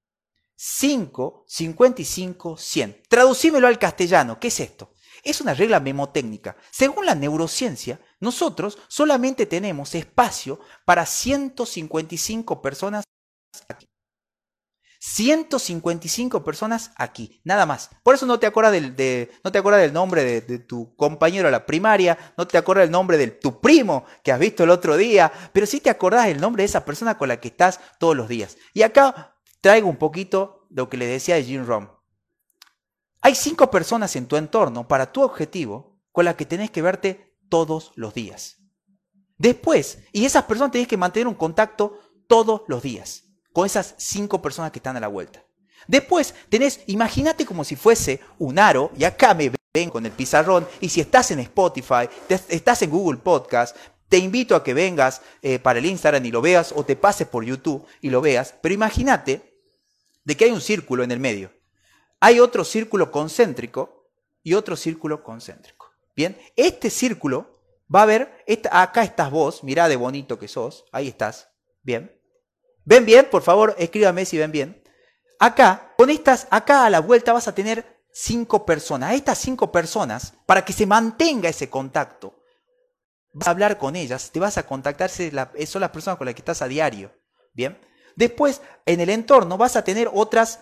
5, 55, 100. Traducímelo al castellano. ¿Qué es esto? Es una regla memotécnica. Según la neurociencia, nosotros solamente tenemos espacio para 155 personas aquí. 155 personas aquí, nada más. Por eso no te acuerdas del, de, no te acuerdas del nombre de, tu compañero de la primaria, no te acuerdas del nombre de tu primo que has visto el otro día, pero sí te acordás del nombre de esa persona con la que estás todos los días. Y acá traigo un poquito lo que le decía de Jim Rom. Hay cinco personas en tu entorno para tu objetivo con las que tenés que verte todos los días. Después, y esas personas tenés que mantener un contacto todos los días con esas cinco personas que están a la vuelta. Después tenés, imagínate como si fuese un aro, y acá me ven con el pizarrón, y si estás en Spotify, estás en Google Podcast, te invito a que vengas eh, para el Instagram y lo veas, o te pases por YouTube y lo veas, pero imagínate de que hay un círculo en el medio. Hay otro círculo concéntrico y otro círculo concéntrico. Bien, este círculo va a ver, acá estás vos, mirá de bonito que sos, ahí estás, bien. ¿Ven bien? Por favor, escríbame si ven bien. Acá, con estas, acá a la vuelta vas a tener cinco personas. Estas cinco personas, para que se mantenga ese contacto, vas a hablar con ellas, te vas a contactar, son las personas con las que estás a diario. Bien. Después, en el entorno vas a tener otras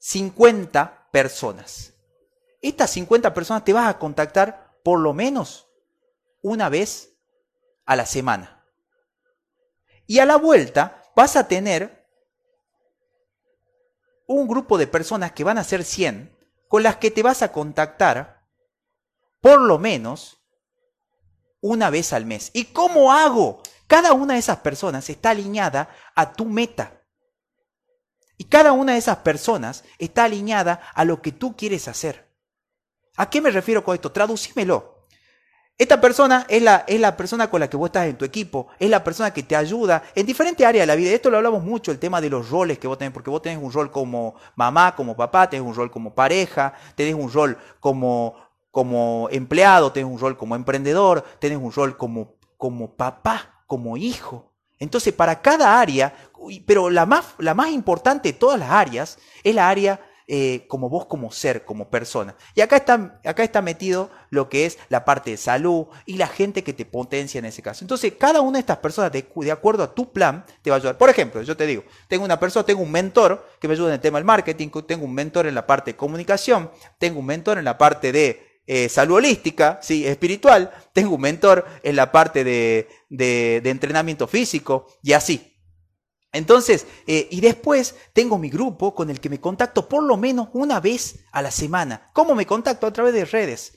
50 personas. Estas 50 personas te vas a contactar por lo menos una vez a la semana. Y a la vuelta vas a tener un grupo de personas que van a ser 100 con las que te vas a contactar por lo menos una vez al mes. ¿Y cómo hago? Cada una de esas personas está alineada a tu meta. Y cada una de esas personas está alineada a lo que tú quieres hacer. ¿A qué me refiero con esto? Traducímelo. Esta persona es la, es la persona con la que vos estás en tu equipo, es la persona que te ayuda en diferentes áreas de la vida. Esto lo hablamos mucho, el tema de los roles que vos tenés, porque vos tenés un rol como mamá, como papá, tenés un rol como pareja, tenés un rol como, como empleado, tenés un rol como emprendedor, tenés un rol como, como papá, como hijo. Entonces, para cada área, pero la más, la más importante de todas las áreas es la área eh, como vos como ser, como persona. Y acá está, acá está metido lo que es la parte de salud y la gente que te potencia en ese caso. Entonces, cada una de estas personas, de, de acuerdo a tu plan, te va a ayudar. Por ejemplo, yo te digo, tengo una persona, tengo un mentor que me ayuda en el tema del marketing, tengo un mentor en la parte de comunicación, tengo un mentor en la parte de eh, salud holística, ¿sí? espiritual, tengo un mentor en la parte de, de, entrenamiento físico y así. Entonces, eh, y después tengo mi grupo con el que me contacto por lo menos una vez a la semana. ¿Cómo me contacto? A través de redes.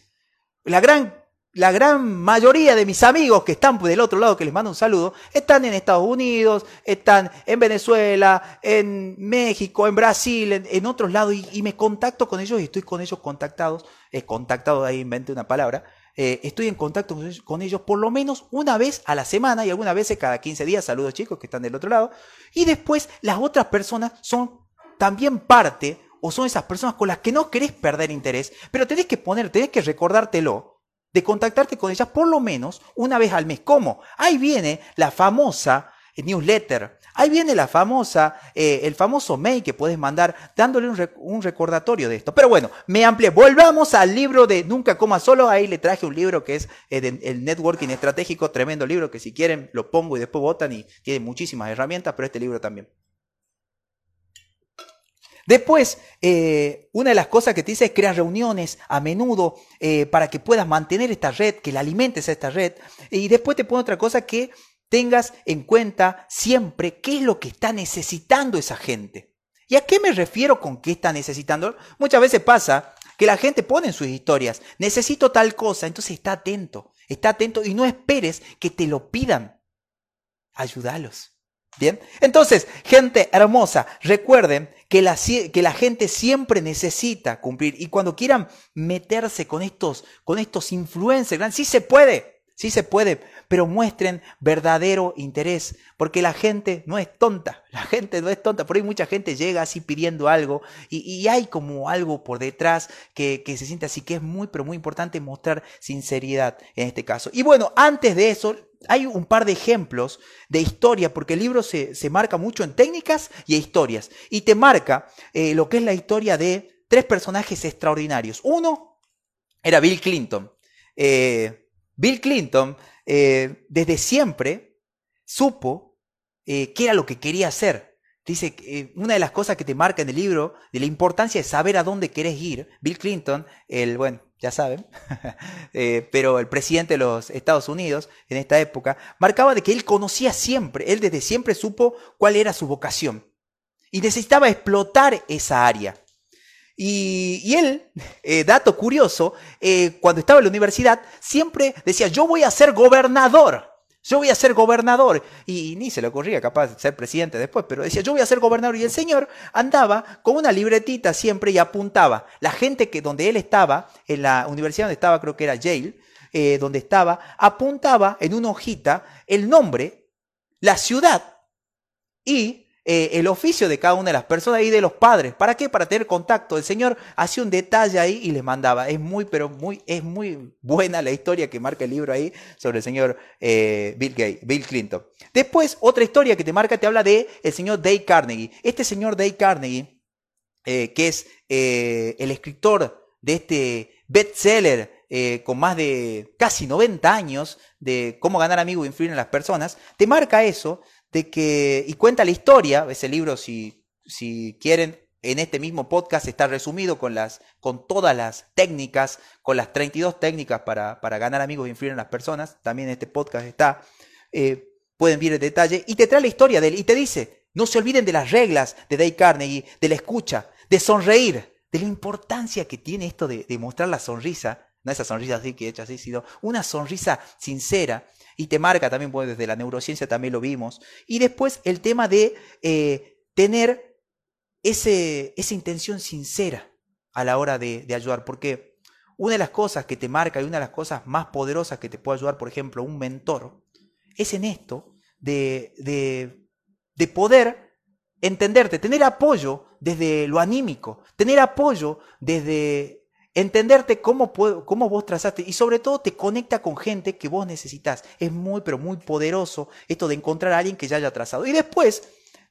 La gran la gran mayoría de mis amigos que están del otro lado, que les mando un saludo, están en Estados Unidos, están en Venezuela, en México, en Brasil, en, otros lados, y, me contacto con ellos y estoy con ellos contactados, eh, contactado, ahí inventé una palabra, eh, estoy en contacto con ellos, por lo menos una vez a la semana y algunas veces cada 15 días, saludos chicos que están del otro lado, y después las otras personas son también parte o son esas personas con las que no querés perder interés, pero tenés que poner, tenés que recordártelo de contactarte con ellas por lo menos una vez al mes. ¿Cómo? Ahí viene la famosa newsletter. Ahí viene la famosa, eh, el famoso mail que puedes mandar dándole un, recordatorio de esto. Pero bueno, me amplié. Volvamos al libro de Nunca Coma Solo. Ahí le traje un libro que es eh, el Networking Estratégico, tremendo libro que si quieren lo pongo y después votan y tiene muchísimas herramientas, pero este libro también. Después, eh, una de las cosas que te dice es crear reuniones a menudo para que puedas mantener esta red, que la alimentes a esta red. Y después te pone otra cosa que tengas en cuenta siempre qué es lo que está necesitando esa gente. ¿Y a qué me refiero con qué está necesitando? Muchas veces pasa que la gente pone en sus historias, necesito tal cosa, entonces está atento, está atento y no esperes que te lo pidan. Ayúdalos. Bien, entonces, gente hermosa, recuerden que la, que la, gente siempre necesita cumplir y cuando quieran meterse con estos, con estos influencers, sí se puede, sí se puede, pero muestren verdadero interés, porque la gente no es tonta, <laughs> la gente no es tonta, por ahí mucha gente llega así pidiendo algo y, hay como algo por detrás que, que se siente así, que es muy, pero muy importante mostrar sinceridad en este caso. Y bueno, antes de eso, hay un par de ejemplos de historia, porque el libro se, marca mucho en técnicas y historias. Y te marca eh, lo que es la historia de tres personajes extraordinarios. Uno era Bill Clinton. Eh, Bill Clinton eh, desde siempre supo qué era lo que quería hacer. Dice que una de las cosas que te marca en el libro de la importancia de saber a dónde querés ir. Bill Clinton, el, bueno, ya saben, <laughs> eh, pero el presidente de los Estados Unidos en esta época marcaba de que él conocía siempre, él desde siempre supo cuál era su vocación y necesitaba explotar esa área. Y, él, eh, dato curioso, eh, cuando estaba en la universidad, siempre decía, yo voy a ser gobernador. Yo voy a ser gobernador. Y, ni se le ocurría capaz de ser presidente después, pero decía, yo voy a ser gobernador. Y el señor andaba con una libretita siempre y apuntaba. La gente que donde él estaba, en la universidad donde estaba, creo que era Yale, eh, donde estaba, apuntaba en una hojita el nombre, la ciudad y eh, el oficio de cada una de las personas y de los padres. ¿Para qué? Para tener contacto. El Señor hacía un detalle ahí y les mandaba. Es muy, pero muy, es muy buena la historia que marca el libro ahí sobre el señor eh, Bill, Gates, Bill Clinton. Después, otra historia que te marca te habla de el señor Dave Carnegie. Este señor Dave Carnegie, eh, que es el escritor de este bestseller con más de casi 90 años de cómo ganar amigos e influir en las personas, te marca eso de que, y cuenta la historia, ese libro si, si quieren, en este mismo podcast está resumido con, las, con todas las técnicas, con las 32 técnicas para, para ganar amigos e influir en las personas, también este podcast está, eh, pueden ver el detalle, y te trae la historia de él, y te dice, no se olviden de las reglas de Dave Carnegie, de la escucha, de sonreír, de la importancia que tiene esto de, de mostrar la sonrisa, no esa sonrisa así que hecha así, sino una sonrisa sincera, y te marca también, pues desde la neurociencia también lo vimos. Y después el tema de eh, tener ese, esa intención sincera a la hora de, ayudar, porque una de las cosas que te marca y una de las cosas más poderosas que te puede ayudar, por ejemplo, un mentor, es en esto de, de, de poder entenderte, tener apoyo desde lo anímico, tener apoyo desde entenderte cómo, cómo vos trazaste y sobre todo te conecta con gente que vos necesitas. Es muy, pero muy poderoso esto de encontrar a alguien que ya haya trazado. Y después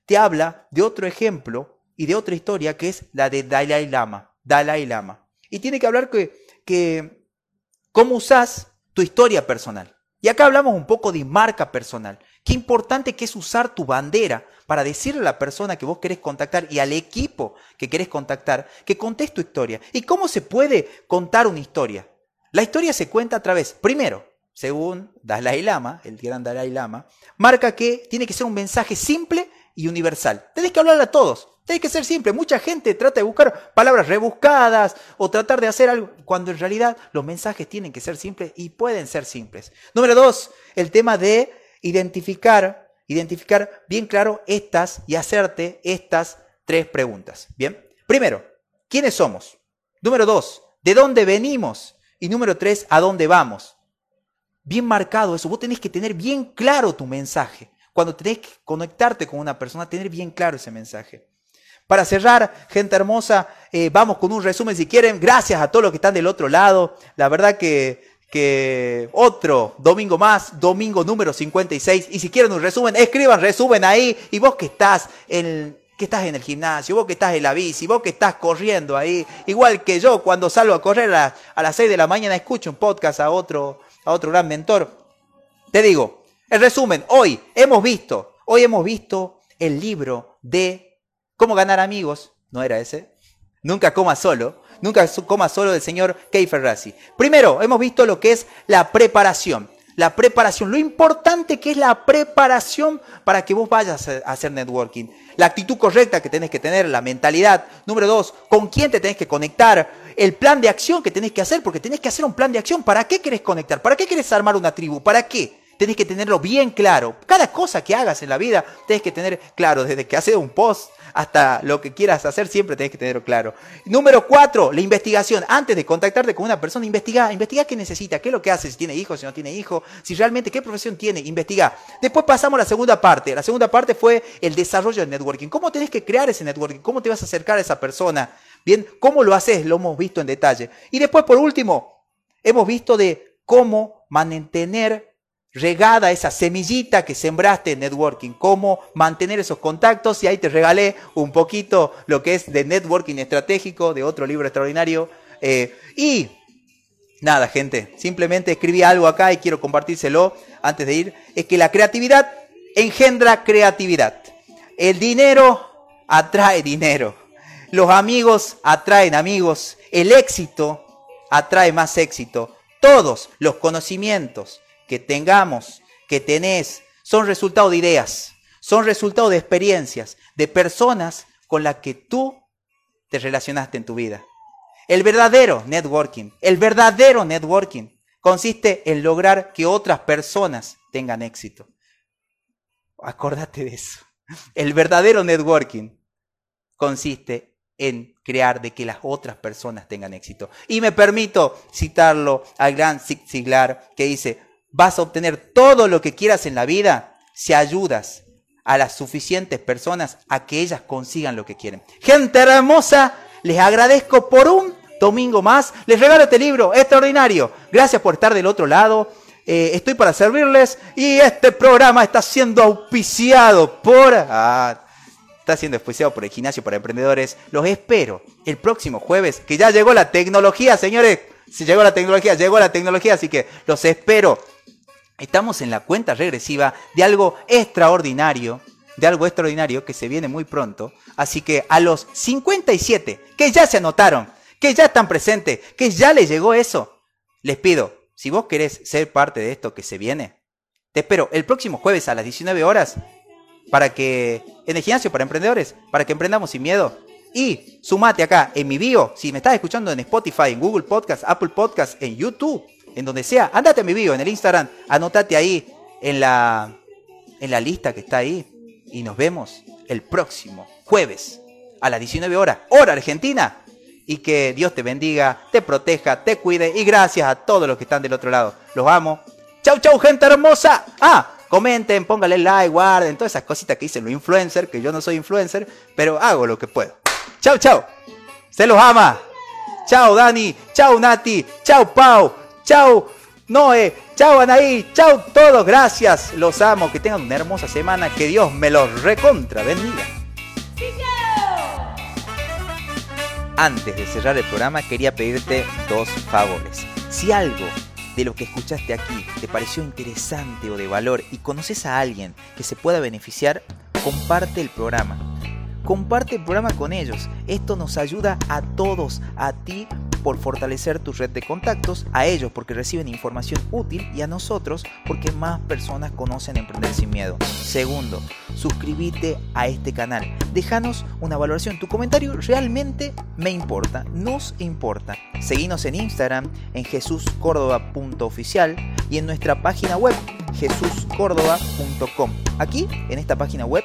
te habla de otro ejemplo y de otra historia que es la de Dalai Lama. Dalai Lama. Y tiene que hablar que, que cómo usás tu historia personal. Y acá hablamos un poco de marca personal. Qué importante que es usar tu bandera para decirle a la persona que vos querés contactar y al equipo que querés contactar que contés tu historia. ¿Y cómo se puede contar una historia? La historia se cuenta a través, primero, según Dalai Lama, el gran Dalai Lama, marca que tiene que ser un mensaje simple y universal. Tenés que hablar a todos. Tiene que ser simple. Mucha gente trata de buscar palabras rebuscadas o tratar de hacer algo, cuando en realidad los mensajes tienen que ser simples y pueden ser simples. Número dos, el tema de identificar, identificar bien claro estas y hacerte estas tres preguntas. Bien, primero, ¿quiénes somos? Número dos, ¿de dónde venimos? Y número tres, ¿a dónde vamos? Bien marcado eso, vos tenés que tener bien claro tu mensaje. Cuando tenés que conectarte con una persona, tener bien claro ese mensaje. Para cerrar, gente hermosa, eh, vamos con un resumen si quieren. Gracias a todos los que están del otro lado. La verdad que, que otro domingo más, domingo número 56. Y si quieren un resumen, escriban resumen ahí. Y vos que estás en, que estás en el gimnasio, vos que estás en la bici, vos que estás corriendo ahí, igual que yo cuando salgo a correr a, a las 6 de la mañana escucho un podcast a otro, a otro gran mentor. Te digo, el resumen, hoy hemos visto, hoy hemos visto el libro de ¿Cómo ganar amigos? No era ese. Nunca coma solo. Nunca coma solo del señor Kei Ferrazzi. Primero, hemos visto lo que es la preparación. La preparación, lo importante que es la preparación para que vos vayas a hacer networking. La actitud correcta que tenés que tener, la mentalidad. Número dos, con quién te tenés que conectar. El plan de acción que tenés que hacer, porque tenés que hacer un plan de acción. ¿Para qué querés conectar? ¿Para qué querés armar una tribu? ¿Para qué? Tenés que tenerlo bien claro. Cada cosa que hagas en la vida tenés que tener claro. Desde que haces un post hasta lo que quieras hacer, siempre tenés que tenerlo claro. Número cuatro, la investigación. Antes de contactarte con una persona, investiga, investiga qué necesita, qué es lo que hace, si tiene hijos, si no tiene hijos, si realmente qué profesión tiene, investiga. Después pasamos a la segunda parte. La segunda parte fue el desarrollo del networking. ¿Cómo tenés que crear ese networking? ¿Cómo te vas a acercar a esa persona? Bien, ¿cómo lo haces? Lo hemos visto en detalle. Y después, por último, hemos visto de cómo mantener regada esa semillita que sembraste en networking, cómo mantener esos contactos y ahí te regalé un poquito lo que es de networking estratégico de otro libro extraordinario. Eh, y nada, gente, simplemente escribí algo acá y quiero compartírselo antes de ir, es que la creatividad engendra creatividad. El dinero atrae dinero. Los amigos atraen amigos. El éxito atrae más éxito. Todos los conocimientos, que tengamos, que tenés, son resultado de ideas, son resultado de experiencias, de personas con las que tú te relacionaste en tu vida. El verdadero networking, el verdadero networking consiste en lograr que otras personas tengan éxito. Acordate de eso. El verdadero networking consiste en crear de que las otras personas tengan éxito. Y me permito citarlo al gran Zig Ziglar que dice, vas a obtener todo lo que quieras en la vida si ayudas a las suficientes personas a que ellas consigan lo que quieren. Gente hermosa, les agradezco por un domingo más. Les regalo este libro extraordinario. Gracias por estar del otro lado. Eh, estoy para servirles y este programa está siendo auspiciado por... Ah, está siendo auspiciado por el gimnasio para emprendedores. Los espero el próximo jueves, que ya llegó la tecnología, señores. Si llegó la tecnología, llegó la tecnología, así que los espero Estamos en la cuenta regresiva de algo extraordinario, de algo extraordinario que se viene muy pronto. Así que a los 57 que ya se anotaron, que ya están presentes, que ya les llegó eso, les pido, si vos querés ser parte de esto que se viene, te espero el próximo jueves a las 19 horas para que en el gimnasio para emprendedores, para que emprendamos sin miedo. Y sumate acá en mi bio, si me estás escuchando en Spotify, en Google Podcast, Apple Podcast, en YouTube en donde sea, andate a mi video, en el Instagram, anotate ahí en la, en la lista que está ahí y nos vemos el próximo jueves a las 19 horas, hora argentina. Y que Dios te bendiga, te proteja, te cuide y gracias a todos los que están del otro lado. Los amo. Chau, chau, gente hermosa. Ah, comenten, pónganle like, guarden, todas esas cositas que dicen los influencers, que yo no soy influencer, pero hago lo que puedo. Chau, chau. Se los ama. Chau, Dani. Chau, Nati. Chau, Pau. Chau, Noé. Chau, Anaí. Chau, todos. Gracias. Los amo. Que tengan una hermosa semana. Que Dios me los recontra bendiga. Antes de cerrar el programa quería pedirte dos favores. Si algo de lo que escuchaste aquí te pareció interesante o de valor y conoces a alguien que se pueda beneficiar, comparte el programa. Comparte el programa con ellos. Esto nos ayuda a todos, a ti por fortalecer tu red de contactos, a ellos porque reciben información útil y a nosotros porque más personas conocen Emprender sin Miedo. Segundo, suscríbete a este canal. Déjanos una valoración. Tu comentario realmente me importa, nos importa. Seguinos en Instagram en jesuscórdoba.oficial y en nuestra página web jesuscórdoba.com. Aquí, en esta página web,